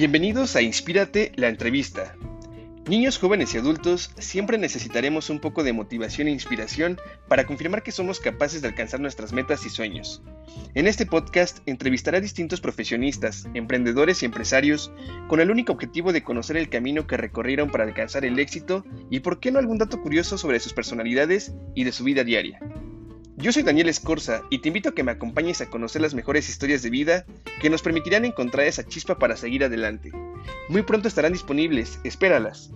Bienvenidos a Inspírate, la entrevista. Niños, jóvenes y adultos siempre necesitaremos un poco de motivación e inspiración para confirmar que somos capaces de alcanzar nuestras metas y sueños. En este podcast entrevistaré a distintos profesionistas, emprendedores y empresarios con el único objetivo de conocer el camino que recorrieron para alcanzar el éxito y por qué no algún dato curioso sobre sus personalidades y de su vida diaria. Yo soy Daniel Escorza y te invito a que me acompañes a conocer las mejores historias de vida que nos permitirán encontrar esa chispa para seguir adelante. Muy pronto estarán disponibles, espéralas.